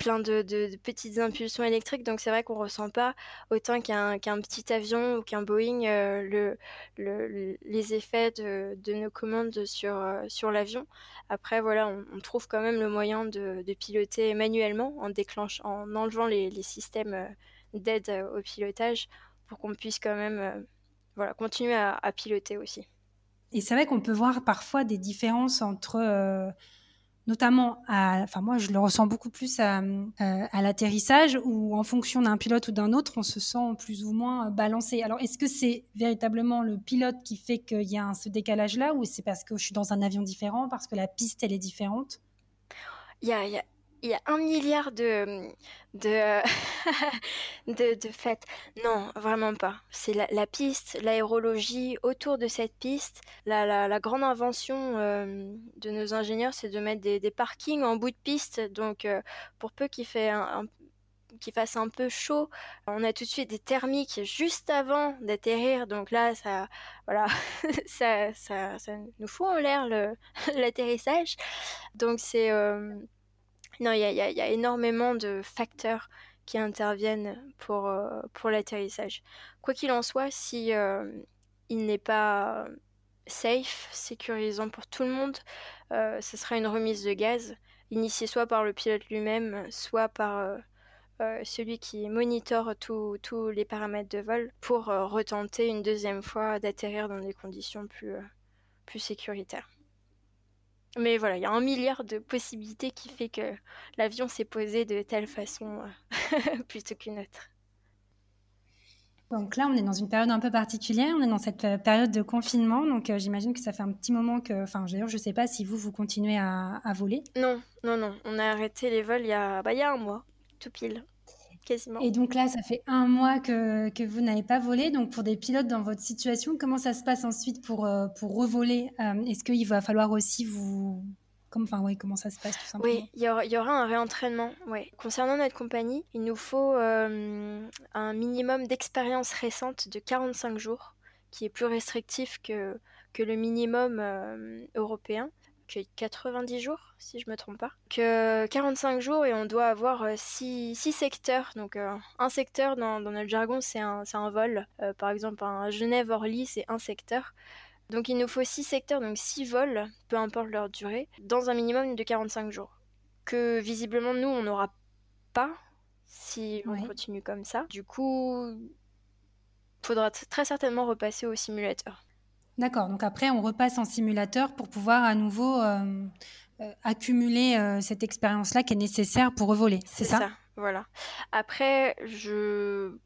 plein de, petites impulsions électriques, donc c'est vrai qu'on ressent pas autant qu'un petit avion ou qu'un Boeing euh, le, les effets de, nos commandes sur, euh, sur l'avion. Après, voilà, on, trouve quand même le moyen de, piloter manuellement en déclenchant, en enlevant les, systèmes euh, d'aide au pilotage pour qu'on puisse quand même voilà, continuer à, piloter aussi. Et c'est vrai qu'on peut voir parfois des différences entre notamment à, enfin moi je le ressens beaucoup plus à, euh, l'atterrissage où en fonction d'un pilote ou d'un autre on se sent plus ou moins balancé. Alors est-ce que c'est véritablement le pilote qui fait qu'il y a ce décalage là ou c'est parce que je suis dans un avion différent, parce que la piste elle est différente? Il y a il y a un milliard de, de, de, de faits. Non, vraiment pas. C'est la, piste, l'aérologie autour de cette piste. La, la, grande invention euh, de nos ingénieurs, c'est de mettre des, parkings en bout de piste. Donc, euh, pour peu qu'il fait un, fasse un peu chaud. On a tout de suite des thermiques juste avant d'atterrir, donc là, ça, voilà, ça, ça, nous fout en l'air l'atterrissage. Donc c'est, euh, non, il y a, énormément de facteurs qui interviennent pour, euh, pour l'atterrissage. Quoi qu'il en soit, si euh, il n'est pas safe, sécurisant pour tout le monde, euh, ce sera une remise de gaz, initiée soit par le pilote lui-même, soit par celui qui monitore tous les paramètres de vol pour retenter une deuxième fois d'atterrir dans des conditions plus, plus sécuritaires. Mais voilà, il y a un milliard de possibilités qui fait que l'avion s'est posé de telle façon euh, plutôt qu'une autre. Donc là, on est dans une période un peu particulière. On est dans cette euh, période de confinement. Donc euh, j'imagine que ça fait un petit moment que. Enfin, d'ailleurs, je ne sais pas si vous, vous continuez à, voler. Non, non, non. On a arrêté les vols il y a, bah, il y a un mois, tout pile. Et donc là, ça fait un mois que, que vous n'avez pas volé. Donc pour des pilotes dans votre situation, comment ça se passe ensuite pour, euh, pour revoler euh, Est-ce qu'il va falloir aussi vous... Comme, enfin, ouais, comment ça se passe tout simplement Oui, il y aura, y aura, un réentraînement. Ouais. Concernant notre compagnie, il nous faut euh, un minimum d'expérience récente de 45 jours, qui est plus restrictif que, que le minimum européen. 90 jours, si je me trompe pas. Que 45 jours et on doit avoir 6, euh, secteurs. Donc euh, un secteur dans, notre jargon, c'est un, un, vol. Euh, par exemple, un Genève-Orly, c'est un secteur. Donc il nous faut 6 secteurs, donc 6 vols, peu importe leur durée, dans un minimum de 45 jours. Que visiblement, nous, on n'aura pas si on continue comme ça. Du coup, faudra très certainement repasser au simulateur. D'accord, donc après on repasse en simulateur pour pouvoir à nouveau euh, euh, accumuler euh, cette expérience-là qui est nécessaire pour revoler, c'est ça, ça Voilà. Après, je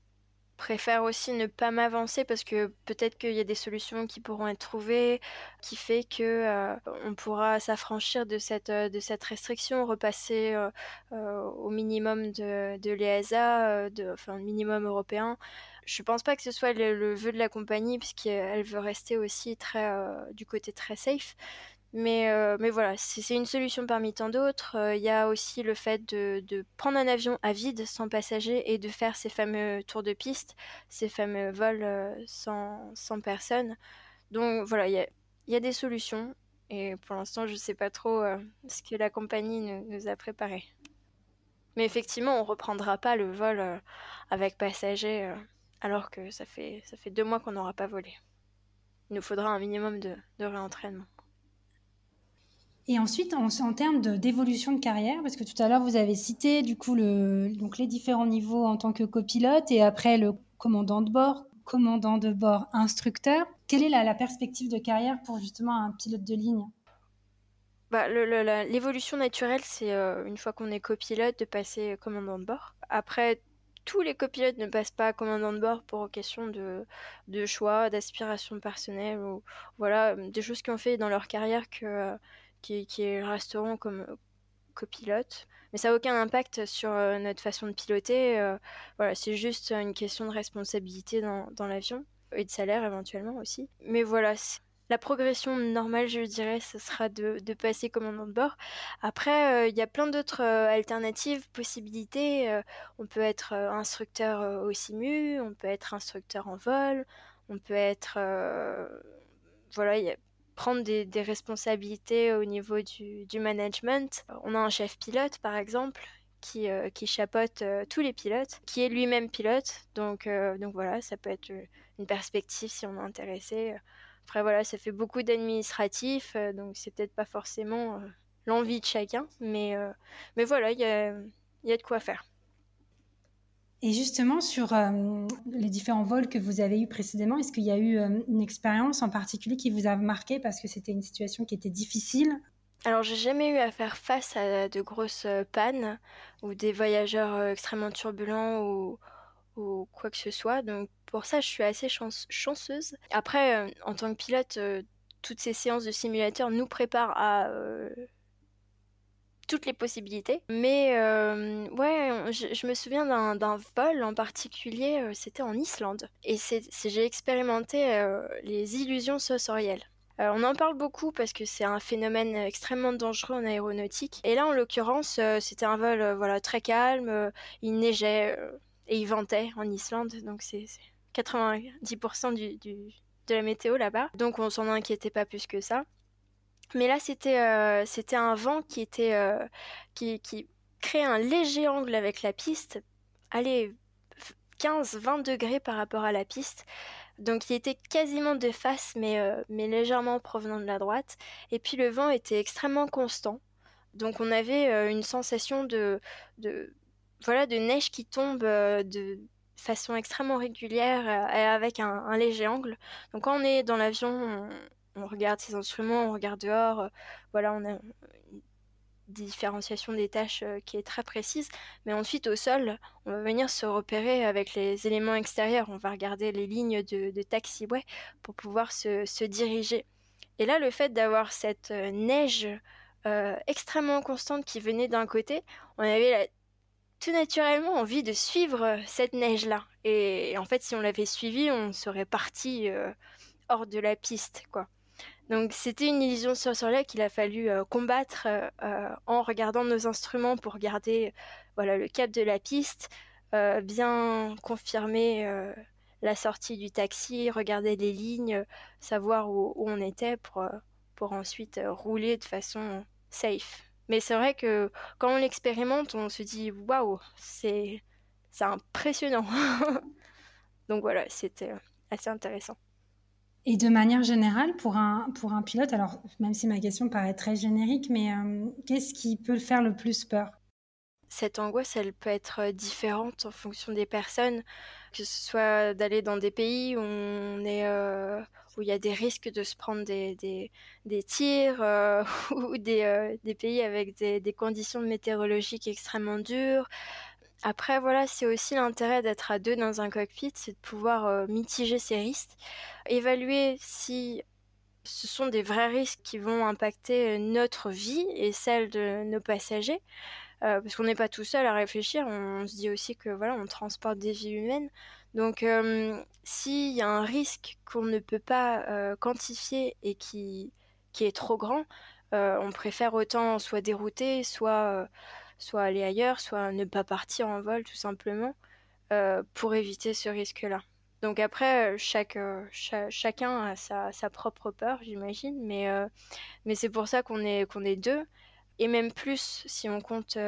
préfère aussi ne pas m'avancer parce que peut-être qu'il y a des solutions qui pourront être trouvées, qui fait que on pourra s'affranchir de cette, de cette restriction, repasser au minimum de, de l'EASA, enfin le minimum européen. Je pense pas que ce soit le, vœu de la compagnie, puisqu'elle veut rester aussi très euh, du côté très safe. Mais, euh, voilà, c'est une solution parmi tant d'autres. Euh, il y a aussi le fait de, prendre un avion à vide, sans passager, et de faire ces fameux tours de piste, ces fameux vols sans, personne. Donc voilà, il y a, y a, des solutions. Et pour l'instant, je ne sais pas trop ce que la compagnie nous, nous, a préparé. Mais effectivement, on ne reprendra pas le vol avec passagers alors que ça fait, ça fait deux mois qu'on n'aura pas volé. Il nous faudra un minimum de, réentraînement. Et ensuite, en, en termes d'évolution de, carrière, parce que tout à l'heure, vous avez cité du coup le, donc les différents niveaux en tant que copilote et après le commandant de bord. commandant de bord instructeur. Quelle est la, perspective de carrière pour justement un pilote de ligne? Bah, L'évolution naturelle, c'est euh, une fois qu'on est copilote de passer commandant de bord. Après, tous les copilotes ne passent pas commandant de bord pour question de, de choix, d'aspiration personnelle ou voilà, des choses qu'ils ont fait dans leur carrière que, qui, qui resteront comme copilote. Mais ça n'a aucun impact sur euh, notre façon de piloter. Euh, voilà, c'est juste une question de responsabilité dans, dans l'avion et de salaire éventuellement aussi. Mais voilà, la progression normale, je dirais, ce sera de, passer commandant de bord. Après, euh, il y a plein d'autres euh, alternatives, possibilités. Euh, on peut être instructeur au simu, on peut être instructeur en vol, on peut être... voilà, y a, prendre des, responsabilités au niveau du, du, management. On a un chef pilote, par exemple, qui, qui chapeaute tous les pilotes, qui est lui-même pilote. Donc, donc voilà, ça peut être une perspective si on est intéressé. Après, voilà, ça fait beaucoup d'administratifs, euh, donc c'est peut-être pas forcément euh, l'envie de chacun, mais, euh, mais voilà, il y a, y a, de quoi faire. Et justement, sur les différents vols que vous avez eus précédemment, est-ce qu'il y a eu une expérience en particulier qui vous a marqué parce que c'était une situation qui était difficile? Alors, j'ai jamais eu à faire face à de grosses pannes ou des voyageurs extrêmement turbulents ou, ou quoi que ce soit. Donc pour ça, je suis assez chanceuse. Après, euh, en tant que pilote, euh, toutes ces séances de simulateur nous préparent à euh, toutes les possibilités. Mais ouais, je, me souviens d'un vol en particulier, c'était en Islande. Et j'ai expérimenté les illusions sensorielles. on en parle beaucoup parce que c'est un phénomène extrêmement dangereux en aéronautique. Et là, en l'occurrence, c'était un vol voilà très calme. il neigeait et il ventait en Islande, donc c'est 90% du, de la météo là-bas. Donc on s'en inquiétait pas plus que ça. Mais là, c'était euh, un vent qui était euh, qui, qui créait un léger angle avec la piste. Allez, 15-20 degrés par rapport à la piste. Donc il était quasiment de face, mais, euh, mais légèrement provenant de la droite. Et puis le vent était extrêmement constant. Donc on avait une sensation de, de, voilà, de neige qui tombe de façon extrêmement régulière et avec un, léger angle. Donc quand on est dans l'avion, on, regarde ses instruments, on regarde dehors, voilà, on a une différenciation des tâches qui est très précise. Mais ensuite au sol, on va venir se repérer avec les éléments extérieurs. On va regarder les lignes de, de taxiway pour pouvoir se, se, diriger. Et là, le fait d'avoir cette neige extrêmement constante qui venait d'un côté, on avait la tout naturellement envie de suivre euh, cette neige-là. Et en fait, si on l'avait suivie, on serait parti euh, hors de la piste, quoi. Donc c'était une illusion sensorielle qu'il a fallu euh, combattre en regardant nos instruments pour garder voilà, le cap de la piste, bien confirmer la sortie du taxi, regarder les lignes, savoir où, où on était pour, pour ensuite rouler de façon safe. Mais c'est vrai que quand on l'expérimente, on se dit waouh, c'est impressionnant. Donc voilà, c'était euh, assez intéressant. Et de manière générale, pour un, pour un pilote, alors même si ma question paraît très générique, mais euh, qu'est-ce qui peut le faire le plus peur? Cette angoisse, elle peut être euh, différente en fonction des personnes, que ce soit d'aller dans des pays où on est, où il y a des risques de se prendre des, des, des tirs euh, ou des, euh, des, pays avec des, des, conditions météorologiques extrêmement dures. Après, voilà, c'est aussi l'intérêt d'être à deux dans un cockpit, c'est de pouvoir euh, mitiger ces risques, évaluer si ce sont des vrais risques qui vont impacter notre vie et celle de nos passagers. parce qu'on n'est pas tout seul à réfléchir, on, on, se dit aussi que voilà, on transporte des vies humaines. Donc, s'il y a un risque qu'on ne peut pas quantifier et qui, qui est trop grand, on préfère autant soit dérouter, soit, soit aller ailleurs, soit ne pas partir en vol tout simplement pour éviter ce risque-là. Donc après, chacun a sa, sa, propre peur, j'imagine, mais, mais c'est pour ça qu'on est, qu'on est deux, et même plus si on compte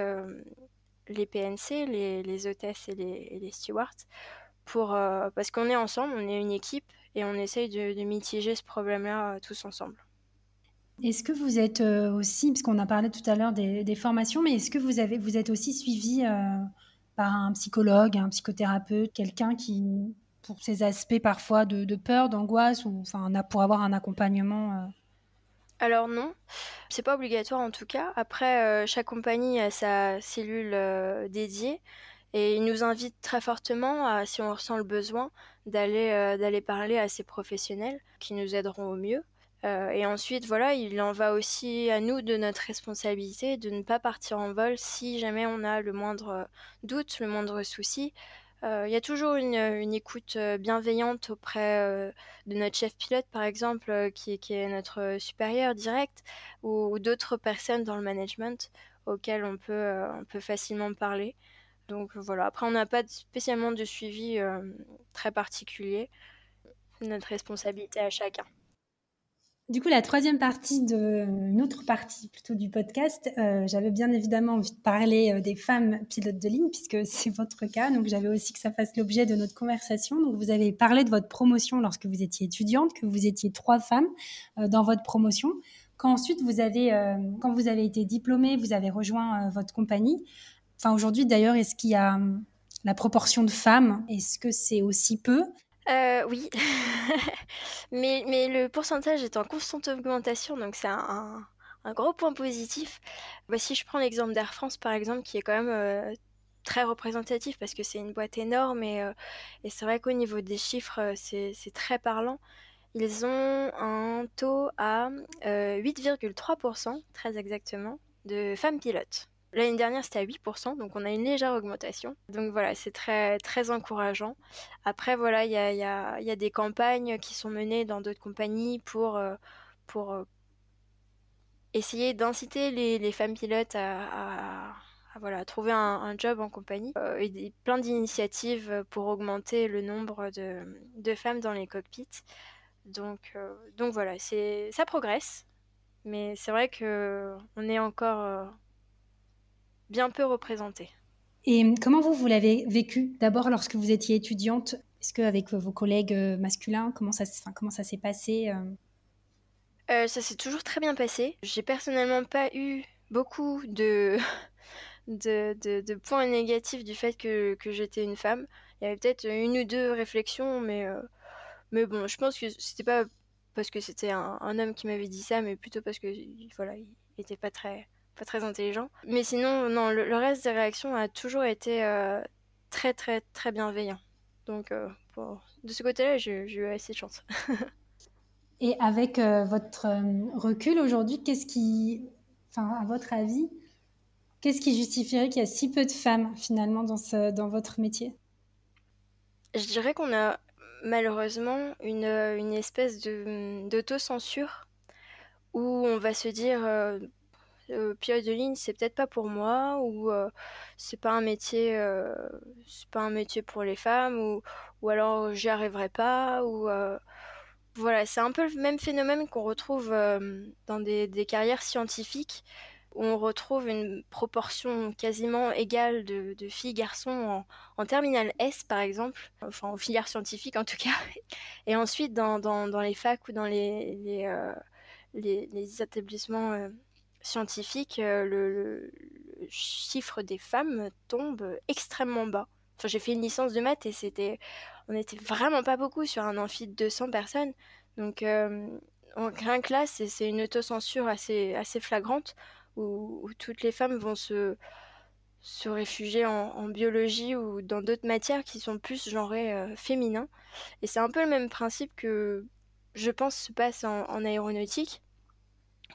les PNC, les, les hôtesses et les, et les stewards pour, euh, parce qu'on est ensemble, on est une équipe et on essaye de, mitiger ce problème-là euh, tous ensemble. Est-ce que vous êtes euh, aussi, parce qu'on a parlé tout à l'heure des, formations, mais est-ce que vous, avez, vous êtes aussi suivi par un psychologue, un psychothérapeute, quelqu'un qui, pour ces aspects parfois de, peur, d'angoisse, ou enfin, pour avoir un accompagnement alors non, c'est pas obligatoire en tout cas. Après, chaque compagnie a sa cellule dédiée et il nous invite très fortement, si on ressent le besoin, d'aller d'aller parler à ces professionnels qui nous aideront au mieux. Euh, et ensuite, voilà, il en va aussi à nous de notre responsabilité de ne pas partir en vol si jamais on a le moindre doute, le moindre souci. Euh, il y a toujours une, écoute euh, bienveillante auprès de notre chef pilote, par exemple, qui, est notre supérieur direct, ou, d'autres personnes dans le management auxquelles on peut facilement parler. Donc voilà, après on n'a pas spécialement de suivi très particulier. Notre responsabilité à chacun. Du coup, la troisième partie de une autre partie plutôt du podcast, euh, j'avais bien évidemment envie de parler euh, des femmes pilotes de ligne puisque c'est votre cas. Donc, j'avais aussi que ça fasse l'objet de notre conversation. Donc, vous avez parlé de votre promotion lorsque vous étiez étudiante, que vous étiez trois femmes euh, dans votre promotion. Quand ensuite vous avez, quand vous avez été diplômée, vous avez rejoint votre compagnie. Enfin, aujourd'hui d'ailleurs, est-ce qu'il y a la proportion de femmes? Est-ce que c'est aussi peu? Euh, oui, mais, mais le pourcentage est en constante augmentation, donc c'est un, un, gros point positif. Bah, si je prends l'exemple d'Air France, par exemple, qui est quand même euh, très représentatif parce que c'est une boîte énorme et, euh, et c'est vrai qu'au niveau des chiffres, c'est très parlant. Ils ont un taux à 8,3%, très exactement, de femmes pilotes. L'année dernière, c'était à 8%, donc on a une légère augmentation. Donc voilà, c'est très, très encourageant. Après, voilà, il y a, y, a, y a, des campagnes qui sont menées dans d'autres compagnies pour, euh, pour euh, essayer d'inciter les, femmes pilotes à, voilà, trouver un, job en compagnie. Euh, et plein d'initiatives pour augmenter le nombre de, de, femmes dans les cockpits. Donc, donc voilà, ça progresse. Mais c'est vrai qu'on est encore bien peu représentés. Et comment vous, vous l'avez vécu D'abord, lorsque vous étiez étudiante, est-ce qu'avec vos collègues euh, masculins, comment ça, comment ça s'est passé euh? Euh, Ça s'est toujours très bien passé. J'ai personnellement pas eu beaucoup de, de, de, points négatifs du fait que, que j'étais une femme. Il y avait peut-être une ou deux réflexions, mais, mais bon, je pense que c'était pas parce que c'était un, un, homme qui m'avait dit ça, mais plutôt parce que voilà, il était pas très pas très intelligent. Mais sinon, non, le, reste des réactions a toujours été euh, très, très, très bienveillant. Donc, euh, de ce côté-là, j'ai eu assez de chance. Et avec euh, votre recul aujourd'hui, qu'est-ce qui, enfin, à votre avis, qu'est-ce qui justifierait qu'il y a si peu de femmes finalement dans, ce, dans votre métier? Je dirais qu'on a malheureusement une, une espèce d'autocensure où on va se dire euh, pilote de ligne c'est peut-être pas pour moi ou euh, c'est pas un métier euh, c'est pas un métier pour les femmes ou, ou alors j'y arriverai pas ou voilà c'est un peu le même phénomène qu'on retrouve dans des, des, carrières scientifiques. Où on retrouve une proportion quasiment égale de, de filles garçons en, en, terminale S par exemple. Enfin en filière scientifique en tout cas. Et ensuite dans, dans, les facs ou dans les, les, les établissements scientifique, euh, le, chiffre des femmes tombe extrêmement bas. Enfin, j'ai fait une licence de maths et c'était, on n'était vraiment pas beaucoup sur un amphi de 200 personnes. Donc, euh, en rien classe, c'est une autocensure assez, assez flagrante où, toutes les femmes vont se, se réfugier en, biologie ou dans d'autres matières qui sont plus genrées euh, féminins. Et c'est un peu le même principe que je pense se passe en aéronautique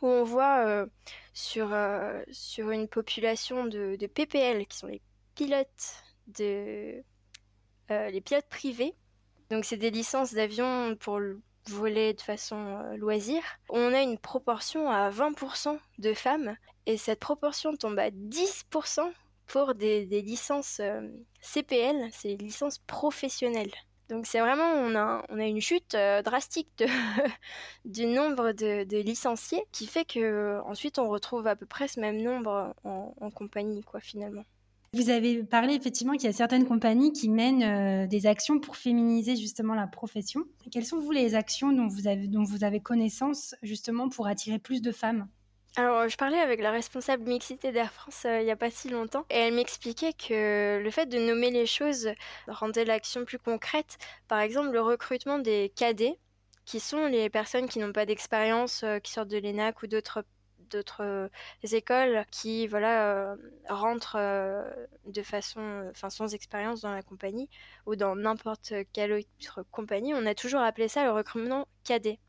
où on voit euh, sur, euh, sur une population de, PPL, qui sont les pilotes, de, euh, les pilotes privés. Donc c'est des licences d'avion pour voler de façon loisir. On a une proportion à 20% de femmes et cette proportion tombe à 10% pour des, licences CPL, c'est licences professionnelles. Donc c'est vraiment, on a, on a une chute euh, drastique du nombre de, licenciés qui fait que ensuite on retrouve à peu près ce même nombre en, compagnie, quoi, finalement. Vous avez parlé effectivement qu'il y a certaines compagnies qui mènent euh, des actions pour féminiser justement la profession. Quelles sont vous les actions dont vous avez, dont vous avez connaissance justement pour attirer plus de femmes? Alors, je parlais avec la responsable mixité d'Air France il n'y a pas si longtemps, et elle m'expliquait que le fait de nommer les choses rendait l'action plus concrète. Par exemple, le recrutement des cadets, qui sont les personnes qui n'ont pas d'expérience, qui sortent de l'ENAC ou d'autres d'autres euh, écoles qui voilà euh, rentrent euh, de façon enfin sans expérience dans la compagnie ou dans n'importe quelle autre compagnie on a toujours appelé ça le recrutement cadet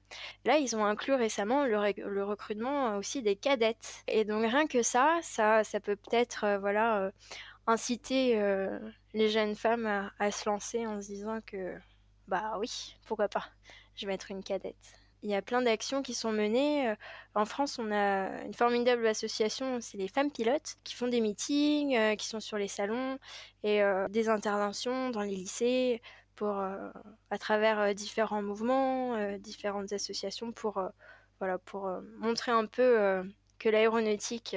Là, ils ont inclus récemment le, recrutement aussi des cadettes. Et donc rien que ça, ça, ça peut peut-être voilà inciter les jeunes femmes à, à, se lancer en se disant que bah oui, pourquoi pas, je vais être une cadette il y a plein d'actions qui sont menées. Euh, en France, on a une formidable association, c'est les femmes pilotes, qui font des meetings, euh, qui sont sur les salons et euh, des interventions dans les lycées pour, à travers différents mouvements, différentes associations pour, voilà, pour montrer un peu que l'aéronautique,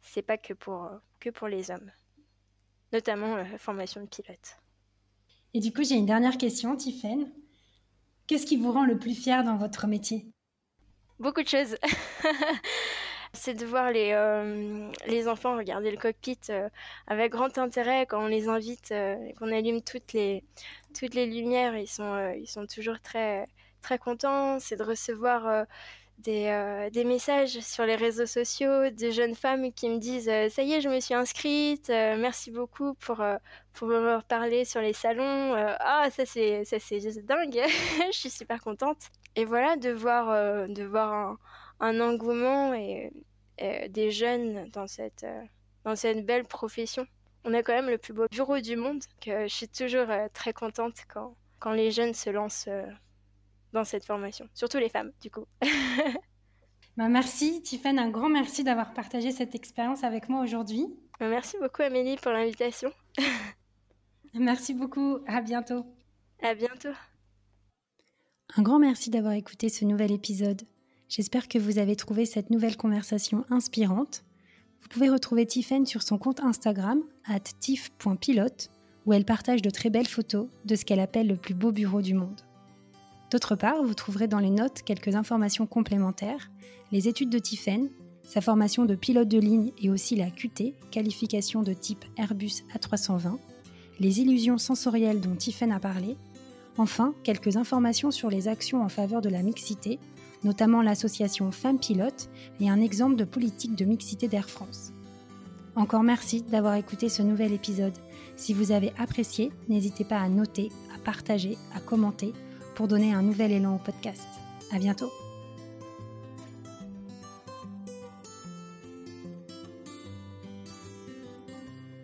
c'est pas que pour, que pour les hommes, notamment la formation de pilote. Et du coup, j'ai une dernière question, Tiffaine. Qu'est-ce qui vous rend le plus fier dans votre métier? Beaucoup de choses. c'est de voir les, euh, les enfants regarder le cockpit euh, avec grand intérêt quand on les invite euh, et qu'on allume toutes les, toutes les lumières. Ils sont, ils sont toujours très, très contents. C'est de recevoir des, euh, des, messages sur les réseaux sociaux de jeunes femmes qui me disent euh, ça y est je me suis inscrite euh, merci beaucoup pour pour me parler sur les salons ah ça c'est ça c'est juste dingue je suis super contente et voilà de voir de voir un, un engouement et, des jeunes dans cette dans cette belle profession on a quand même le plus beau bureau du monde que je suis toujours très contente quand quand les jeunes se lancent dans cette formation, surtout les femmes, du coup. bah merci, Tiffany, un grand merci d'avoir partagé cette expérience avec moi aujourd'hui. Bah, merci beaucoup, Amélie, pour l'invitation. merci beaucoup, à bientôt. À bientôt. Un grand merci d'avoir écouté ce nouvel épisode. J'espère que vous avez trouvé cette nouvelle conversation inspirante. Vous pouvez retrouver Tiffany sur son compte Instagram, at tif.pilote, où elle partage de très belles photos de ce qu'elle appelle le plus beau bureau du monde. D'autre part, vous trouverez dans les notes quelques informations complémentaires, les études de Tiffen, sa formation de pilote de ligne et aussi la QT, qualification de type Airbus A320, les illusions sensorielles dont Tiffen a parlé, enfin quelques informations sur les actions en faveur de la mixité, notamment l'association Femmes Pilotes et un exemple de politique de mixité d'Air France. Encore merci d'avoir écouté ce nouvel épisode. Si vous avez apprécié, n'hésitez pas à noter, à partager, à commenter pour donner un nouvel élan au podcast. À bientôt!